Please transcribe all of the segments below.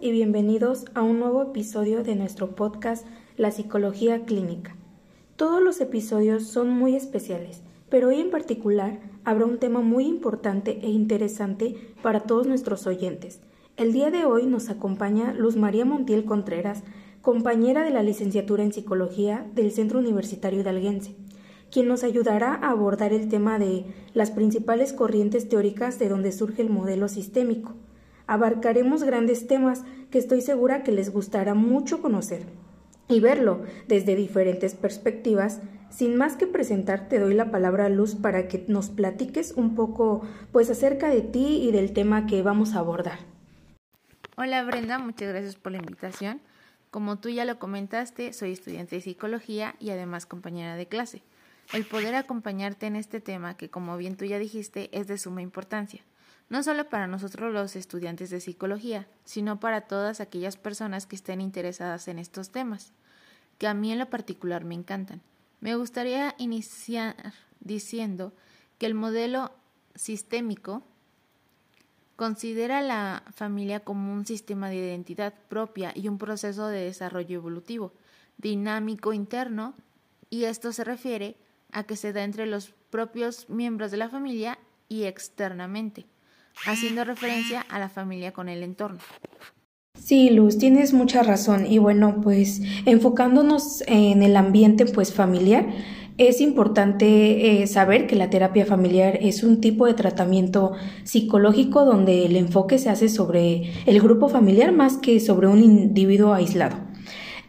y bienvenidos a un nuevo episodio de nuestro podcast La Psicología Clínica. Todos los episodios son muy especiales, pero hoy en particular habrá un tema muy importante e interesante para todos nuestros oyentes. El día de hoy nos acompaña Luz María Montiel Contreras, compañera de la licenciatura en Psicología del Centro Universitario de Alguense, quien nos ayudará a abordar el tema de las principales corrientes teóricas de donde surge el modelo sistémico abarcaremos grandes temas que estoy segura que les gustará mucho conocer y verlo desde diferentes perspectivas. Sin más que presentar, te doy la palabra a Luz para que nos platiques un poco pues acerca de ti y del tema que vamos a abordar. Hola Brenda, muchas gracias por la invitación. Como tú ya lo comentaste, soy estudiante de psicología y además compañera de clase. El poder acompañarte en este tema que como bien tú ya dijiste es de suma importancia no solo para nosotros los estudiantes de psicología, sino para todas aquellas personas que estén interesadas en estos temas, que a mí en lo particular me encantan. Me gustaría iniciar diciendo que el modelo sistémico considera la familia como un sistema de identidad propia y un proceso de desarrollo evolutivo, dinámico interno, y esto se refiere a que se da entre los propios miembros de la familia y externamente haciendo referencia a la familia con el entorno. Sí, Luz, tienes mucha razón. Y bueno, pues enfocándonos en el ambiente pues familiar, es importante eh, saber que la terapia familiar es un tipo de tratamiento psicológico donde el enfoque se hace sobre el grupo familiar más que sobre un individuo aislado.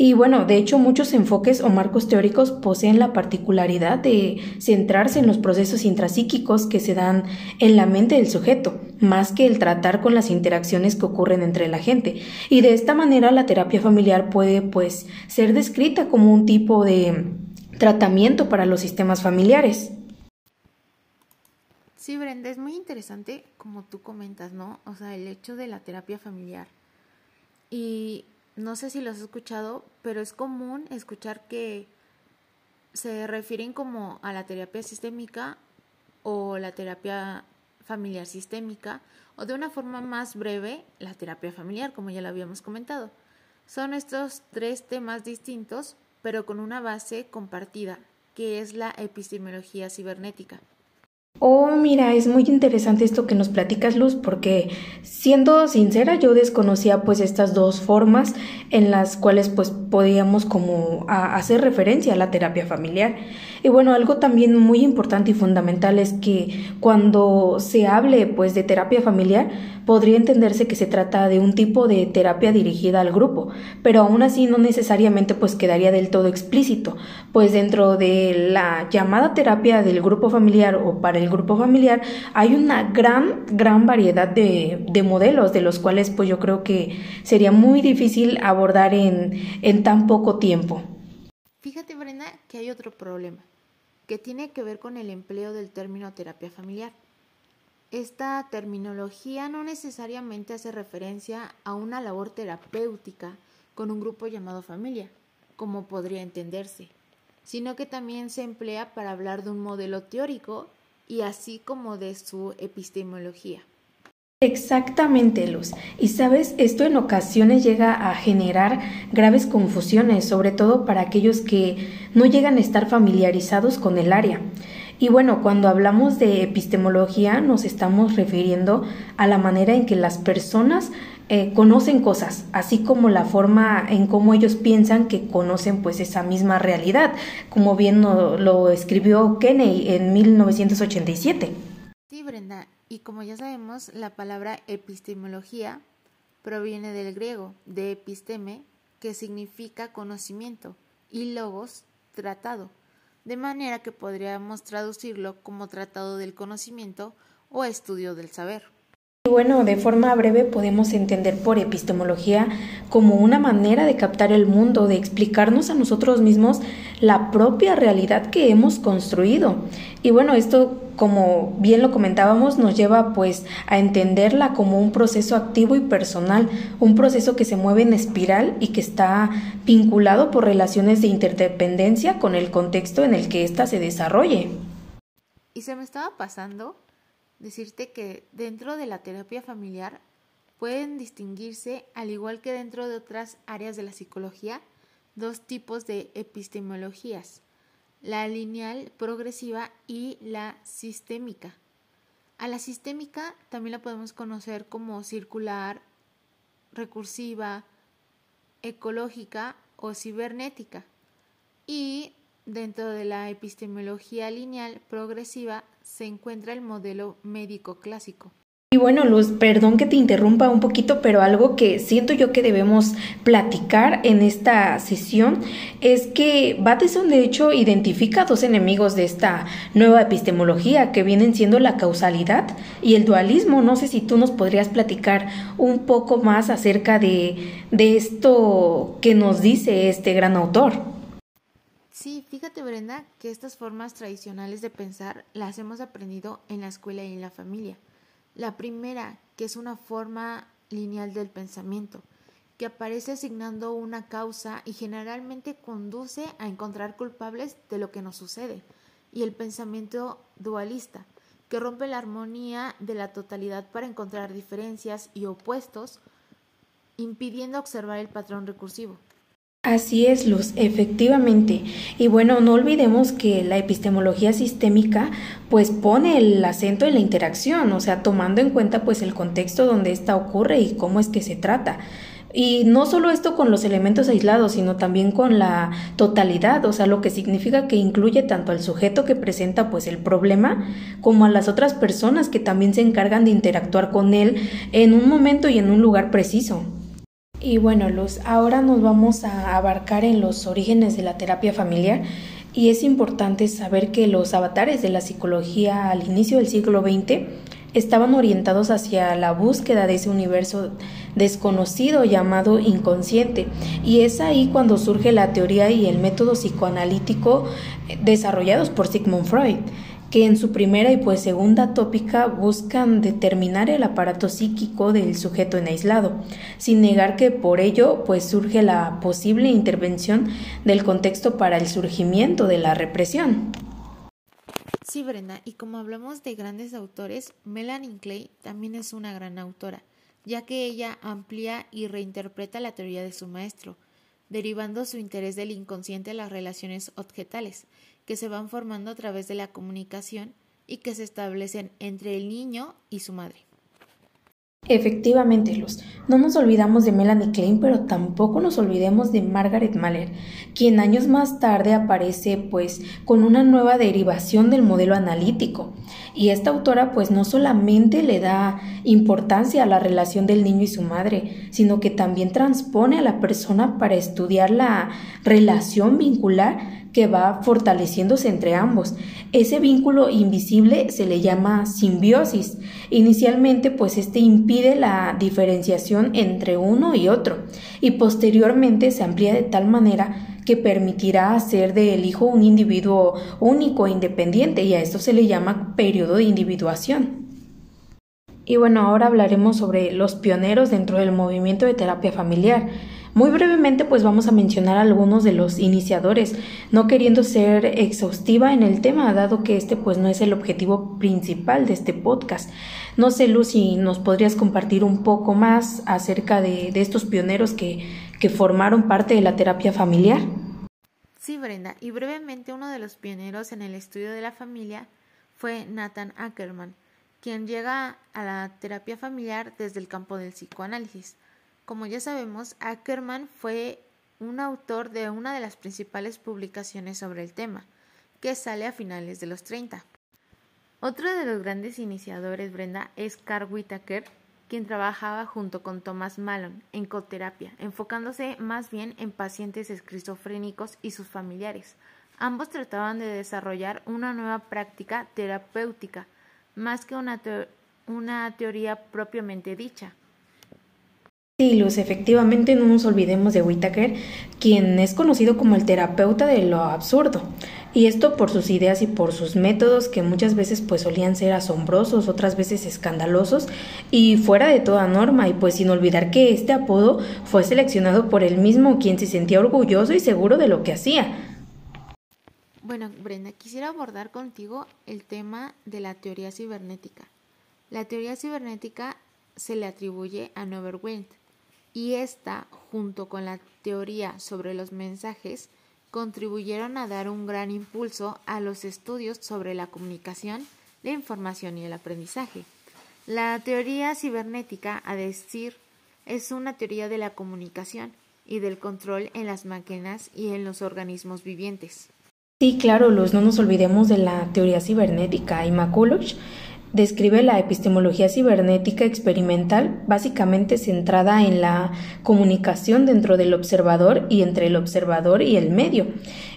Y bueno, de hecho muchos enfoques o marcos teóricos poseen la particularidad de centrarse en los procesos intrapsíquicos que se dan en la mente del sujeto, más que el tratar con las interacciones que ocurren entre la gente. Y de esta manera la terapia familiar puede pues ser descrita como un tipo de tratamiento para los sistemas familiares. Sí, Brenda, es muy interesante como tú comentas, ¿no? O sea, el hecho de la terapia familiar. Y no sé si lo has escuchado, pero es común escuchar que se refieren como a la terapia sistémica o la terapia familiar sistémica o de una forma más breve la terapia familiar, como ya lo habíamos comentado. Son estos tres temas distintos, pero con una base compartida, que es la epistemología cibernética. Oh, mira, es muy interesante esto que nos platicas, Luz, porque siendo sincera, yo desconocía pues estas dos formas en las cuales pues podíamos como hacer referencia a la terapia familiar. Y bueno, algo también muy importante y fundamental es que cuando se hable pues de terapia familiar, podría entenderse que se trata de un tipo de terapia dirigida al grupo, pero aún así no necesariamente pues quedaría del todo explícito, pues dentro de la llamada terapia del grupo familiar o para el grupo familiar hay una gran, gran variedad de, de modelos de los cuales pues yo creo que sería muy difícil abordar en, en tan poco tiempo. Fíjate, Brenda, que hay otro problema, que tiene que ver con el empleo del término terapia familiar. Esta terminología no necesariamente hace referencia a una labor terapéutica con un grupo llamado familia, como podría entenderse, sino que también se emplea para hablar de un modelo teórico y así como de su epistemología. Exactamente, Luz. Y sabes, esto en ocasiones llega a generar graves confusiones, sobre todo para aquellos que no llegan a estar familiarizados con el área. Y bueno, cuando hablamos de epistemología nos estamos refiriendo a la manera en que las personas eh, conocen cosas, así como la forma en cómo ellos piensan que conocen pues esa misma realidad, como bien lo escribió Kenney en 1987. Sí, Brenda, y como ya sabemos, la palabra epistemología proviene del griego, de episteme, que significa conocimiento, y logos, tratado, de manera que podríamos traducirlo como tratado del conocimiento o estudio del saber. Y bueno, de forma breve podemos entender por epistemología como una manera de captar el mundo, de explicarnos a nosotros mismos la propia realidad que hemos construido. Y bueno, esto como bien lo comentábamos, nos lleva pues a entenderla como un proceso activo y personal, un proceso que se mueve en espiral y que está vinculado por relaciones de interdependencia con el contexto en el que ésta se desarrolle. Y se me estaba pasando decirte que dentro de la terapia familiar pueden distinguirse, al igual que dentro de otras áreas de la psicología, dos tipos de epistemologías, la lineal progresiva y la sistémica. A la sistémica también la podemos conocer como circular, recursiva, ecológica o cibernética. Y dentro de la epistemología lineal progresiva se encuentra el modelo médico clásico. Y bueno, Luz, perdón que te interrumpa un poquito, pero algo que siento yo que debemos platicar en esta sesión es que Bateson de hecho identifica dos enemigos de esta nueva epistemología que vienen siendo la causalidad y el dualismo. No sé si tú nos podrías platicar un poco más acerca de, de esto que nos dice este gran autor. Sí, fíjate Brenda que estas formas tradicionales de pensar las hemos aprendido en la escuela y en la familia la primera, que es una forma lineal del pensamiento, que aparece asignando una causa y generalmente conduce a encontrar culpables de lo que nos sucede. Y el pensamiento dualista, que rompe la armonía de la totalidad para encontrar diferencias y opuestos, impidiendo observar el patrón recursivo. Así es, Luz, efectivamente. Y bueno, no olvidemos que la epistemología sistémica pues pone el acento en la interacción, o sea, tomando en cuenta pues el contexto donde ésta ocurre y cómo es que se trata. Y no solo esto con los elementos aislados, sino también con la totalidad, o sea, lo que significa que incluye tanto al sujeto que presenta pues el problema como a las otras personas que también se encargan de interactuar con él en un momento y en un lugar preciso. Y bueno, Luz, ahora nos vamos a abarcar en los orígenes de la terapia familiar y es importante saber que los avatares de la psicología al inicio del siglo XX estaban orientados hacia la búsqueda de ese universo desconocido llamado inconsciente. Y es ahí cuando surge la teoría y el método psicoanalítico desarrollados por Sigmund Freud que en su primera y pues segunda tópica buscan determinar el aparato psíquico del sujeto en aislado, sin negar que por ello pues surge la posible intervención del contexto para el surgimiento de la represión. Sí, Brenda, y como hablamos de grandes autores, Melanie Clay también es una gran autora, ya que ella amplía y reinterpreta la teoría de su maestro, derivando su interés del inconsciente a las relaciones objetales, que se van formando a través de la comunicación y que se establecen entre el niño y su madre. Efectivamente, Luz. No nos olvidamos de Melanie Klein, pero tampoco nos olvidemos de Margaret Mahler, quien años más tarde aparece pues con una nueva derivación del modelo analítico. Y esta autora pues no solamente le da importancia a la relación del niño y su madre, sino que también transpone a la persona para estudiar la relación vincular que va fortaleciéndose entre ambos. Ese vínculo invisible se le llama simbiosis. Inicialmente, pues este impide la diferenciación entre uno y otro y posteriormente se amplía de tal manera que permitirá hacer del hijo un individuo único e independiente y a esto se le llama periodo de individuación. Y bueno, ahora hablaremos sobre los pioneros dentro del movimiento de terapia familiar. Muy brevemente pues vamos a mencionar algunos de los iniciadores, no queriendo ser exhaustiva en el tema, dado que este pues no es el objetivo principal de este podcast. No sé, Lucy, ¿nos podrías compartir un poco más acerca de, de estos pioneros que, que formaron parte de la terapia familiar? Sí, Brenda, y brevemente uno de los pioneros en el estudio de la familia fue Nathan Ackerman, quien llega a la terapia familiar desde el campo del psicoanálisis. Como ya sabemos, Ackerman fue un autor de una de las principales publicaciones sobre el tema, que sale a finales de los 30. Otro de los grandes iniciadores, Brenda, es Carl Whitaker, quien trabajaba junto con Thomas Malon en coterapia, enfocándose más bien en pacientes esquizofrénicos y sus familiares. Ambos trataban de desarrollar una nueva práctica terapéutica, más que una, una teoría propiamente dicha. Sí, Luz, efectivamente no nos olvidemos de Whitaker, quien es conocido como el terapeuta de lo absurdo. Y esto por sus ideas y por sus métodos que muchas veces pues solían ser asombrosos, otras veces escandalosos y fuera de toda norma y pues sin olvidar que este apodo fue seleccionado por él mismo, quien se sentía orgulloso y seguro de lo que hacía. Bueno, Brenda, quisiera abordar contigo el tema de la teoría cibernética. La teoría cibernética se le atribuye a Neverwind y esta, junto con la teoría sobre los mensajes, contribuyeron a dar un gran impulso a los estudios sobre la comunicación, la información y el aprendizaje. La teoría cibernética, a decir, es una teoría de la comunicación y del control en las máquinas y en los organismos vivientes. Sí, claro, Luz, no nos olvidemos de la teoría cibernética. Y Makulich describe la epistemología cibernética experimental básicamente centrada en la comunicación dentro del observador y entre el observador y el medio.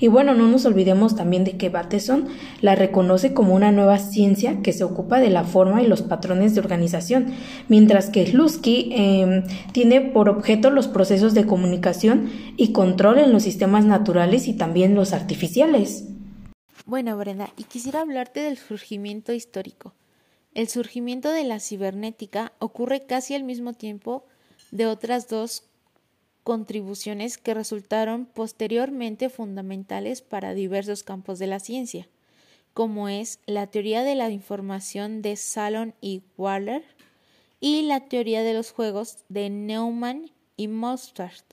Y bueno, no nos olvidemos también de que Bateson la reconoce como una nueva ciencia que se ocupa de la forma y los patrones de organización, mientras que Lusky em, tiene por objeto los procesos de comunicación y control en los sistemas naturales y también los artificiales. Bueno, Brenda, y quisiera hablarte del surgimiento histórico. El surgimiento de la cibernética ocurre casi al mismo tiempo de otras dos contribuciones que resultaron posteriormente fundamentales para diversos campos de la ciencia, como es la teoría de la información de Salon y Waller y la teoría de los juegos de Neumann y Mozart.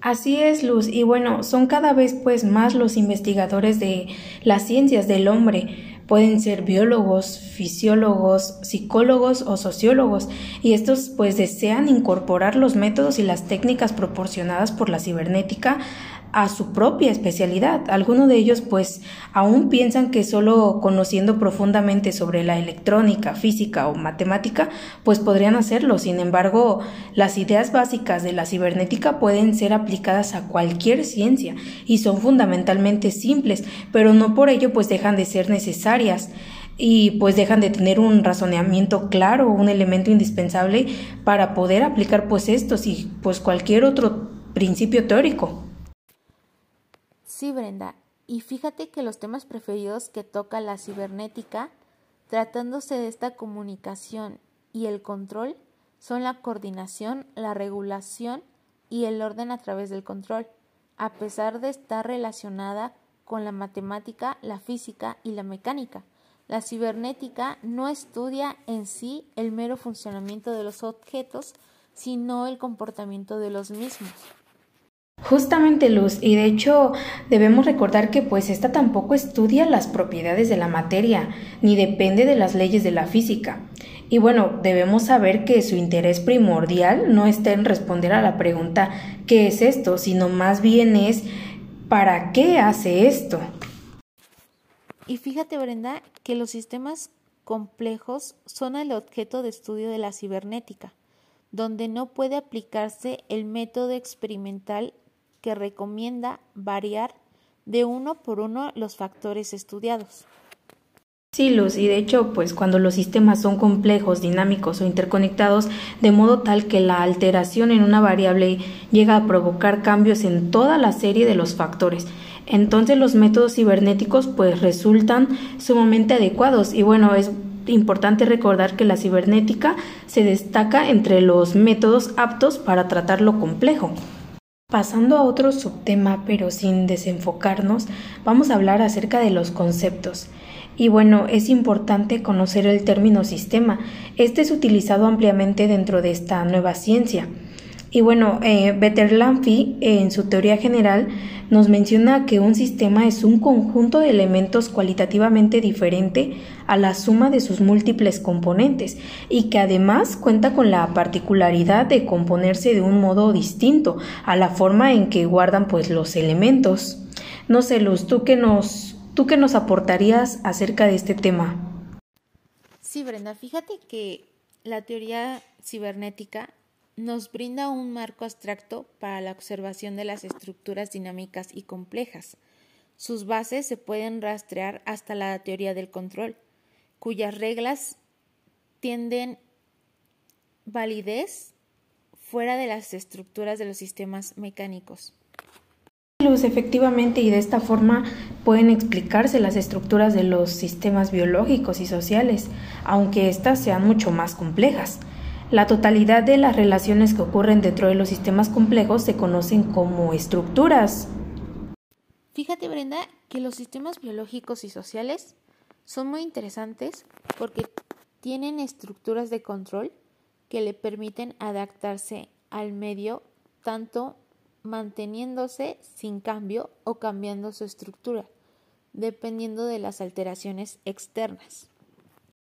Así es, Luz, y bueno, son cada vez pues más los investigadores de las ciencias del hombre, Pueden ser biólogos, fisiólogos, psicólogos o sociólogos, y estos pues desean incorporar los métodos y las técnicas proporcionadas por la cibernética a su propia especialidad. Algunos de ellos pues aún piensan que solo conociendo profundamente sobre la electrónica, física o matemática pues podrían hacerlo. Sin embargo, las ideas básicas de la cibernética pueden ser aplicadas a cualquier ciencia y son fundamentalmente simples, pero no por ello pues dejan de ser necesarias y pues dejan de tener un razonamiento claro, un elemento indispensable para poder aplicar pues estos y pues cualquier otro principio teórico. Sí, Brenda, y fíjate que los temas preferidos que toca la cibernética, tratándose de esta comunicación y el control, son la coordinación, la regulación y el orden a través del control, a pesar de estar relacionada con la matemática, la física y la mecánica. La cibernética no estudia en sí el mero funcionamiento de los objetos, sino el comportamiento de los mismos. Justamente Luz, y de hecho debemos recordar que pues esta tampoco estudia las propiedades de la materia, ni depende de las leyes de la física. Y bueno, debemos saber que su interés primordial no está en responder a la pregunta ¿qué es esto?, sino más bien es ¿para qué hace esto? Y fíjate Brenda que los sistemas complejos son el objeto de estudio de la cibernética, donde no puede aplicarse el método experimental que recomienda variar de uno por uno los factores estudiados. Sí, Luz, y de hecho, pues cuando los sistemas son complejos, dinámicos o interconectados, de modo tal que la alteración en una variable llega a provocar cambios en toda la serie de los factores, entonces los métodos cibernéticos pues resultan sumamente adecuados y bueno, es importante recordar que la cibernética se destaca entre los métodos aptos para tratar lo complejo. Pasando a otro subtema, pero sin desenfocarnos, vamos a hablar acerca de los conceptos. Y bueno, es importante conocer el término sistema. Este es utilizado ampliamente dentro de esta nueva ciencia. Y bueno, eh, Better-Lanfy en su teoría general nos menciona que un sistema es un conjunto de elementos cualitativamente diferente a la suma de sus múltiples componentes y que además cuenta con la particularidad de componerse de un modo distinto a la forma en que guardan pues los elementos. No sé, Luz, ¿tú qué nos, tú qué nos aportarías acerca de este tema? Sí, Brenda, fíjate que la teoría cibernética nos brinda un marco abstracto para la observación de las estructuras dinámicas y complejas. Sus bases se pueden rastrear hasta la teoría del control, cuyas reglas tienden validez fuera de las estructuras de los sistemas mecánicos. Efectivamente, y de esta forma pueden explicarse las estructuras de los sistemas biológicos y sociales, aunque éstas sean mucho más complejas. La totalidad de las relaciones que ocurren dentro de los sistemas complejos se conocen como estructuras. Fíjate, Brenda, que los sistemas biológicos y sociales son muy interesantes porque tienen estructuras de control que le permiten adaptarse al medio tanto manteniéndose sin cambio o cambiando su estructura, dependiendo de las alteraciones externas.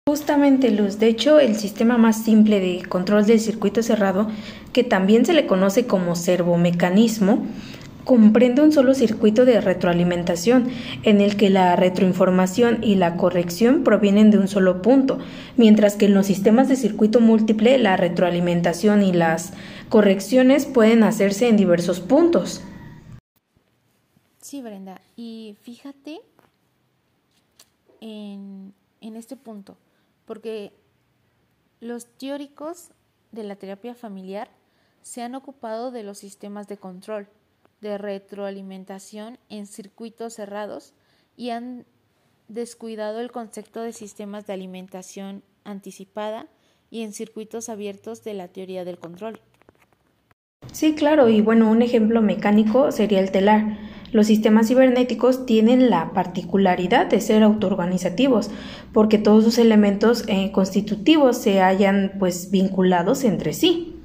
Justamente, Luz. De hecho, el sistema más simple de control del circuito cerrado, que también se le conoce como servomecanismo, comprende un solo circuito de retroalimentación en el que la retroinformación y la corrección provienen de un solo punto, mientras que en los sistemas de circuito múltiple la retroalimentación y las correcciones pueden hacerse en diversos puntos. Sí, Brenda, y fíjate en, este punto, porque los teóricos de la terapia familiar se han ocupado de los sistemas de control de retroalimentación en circuitos cerrados y han descuidado el concepto de sistemas de alimentación anticipada y en circuitos abiertos de la teoría del control. Sí, claro, y bueno, un ejemplo mecánico sería el telar. Los sistemas cibernéticos tienen la particularidad de ser autoorganizativos, porque todos sus elementos eh, constitutivos se hayan pues vinculados entre sí.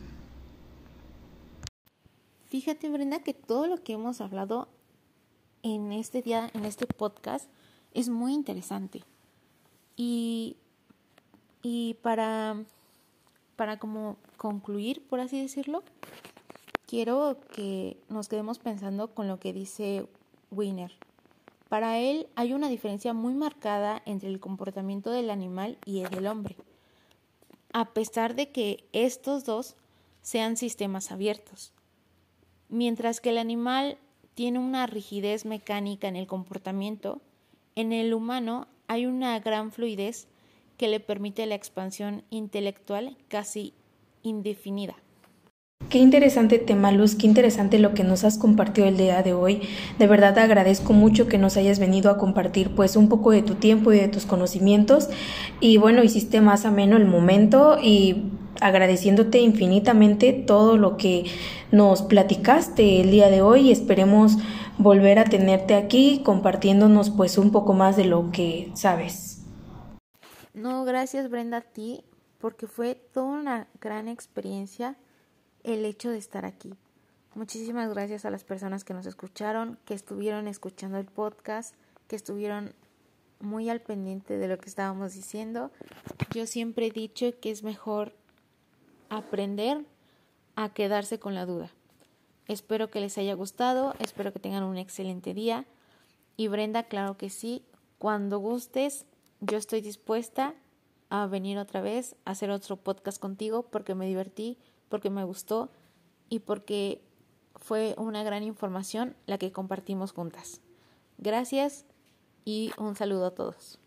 Fíjate, Brenda, que todo lo que hemos hablado en este día, en este podcast, es muy interesante. Y, y para, para como concluir, por así decirlo, quiero que nos quedemos pensando con lo que dice Wiener. Para él hay una diferencia muy marcada entre el comportamiento del animal y el del hombre, a pesar de que estos dos sean sistemas abiertos. Mientras que el animal tiene una rigidez mecánica en el comportamiento, en el humano hay una gran fluidez que le permite la expansión intelectual casi indefinida. Qué interesante tema, Luz, qué interesante lo que nos has compartido el día de hoy. De verdad te agradezco mucho que nos hayas venido a compartir pues un poco de tu tiempo y de tus conocimientos. Y bueno, hiciste más ameno el momento y agradeciéndote infinitamente todo lo que nos platicaste el día de hoy y esperemos volver a tenerte aquí compartiéndonos pues un poco más de lo que sabes. No, gracias Brenda a ti porque fue toda una gran experiencia el hecho de estar aquí. Muchísimas gracias a las personas que nos escucharon, que estuvieron escuchando el podcast, que estuvieron muy al pendiente de lo que estábamos diciendo. Yo siempre he dicho que es mejor aprender a quedarse con la duda. Espero que les haya gustado, espero que tengan un excelente día. Y Brenda, claro que sí, cuando gustes, yo estoy dispuesta a venir otra vez a hacer otro podcast contigo porque me divertí, porque me gustó y porque fue una gran información la que compartimos juntas. Gracias y un saludo a todos.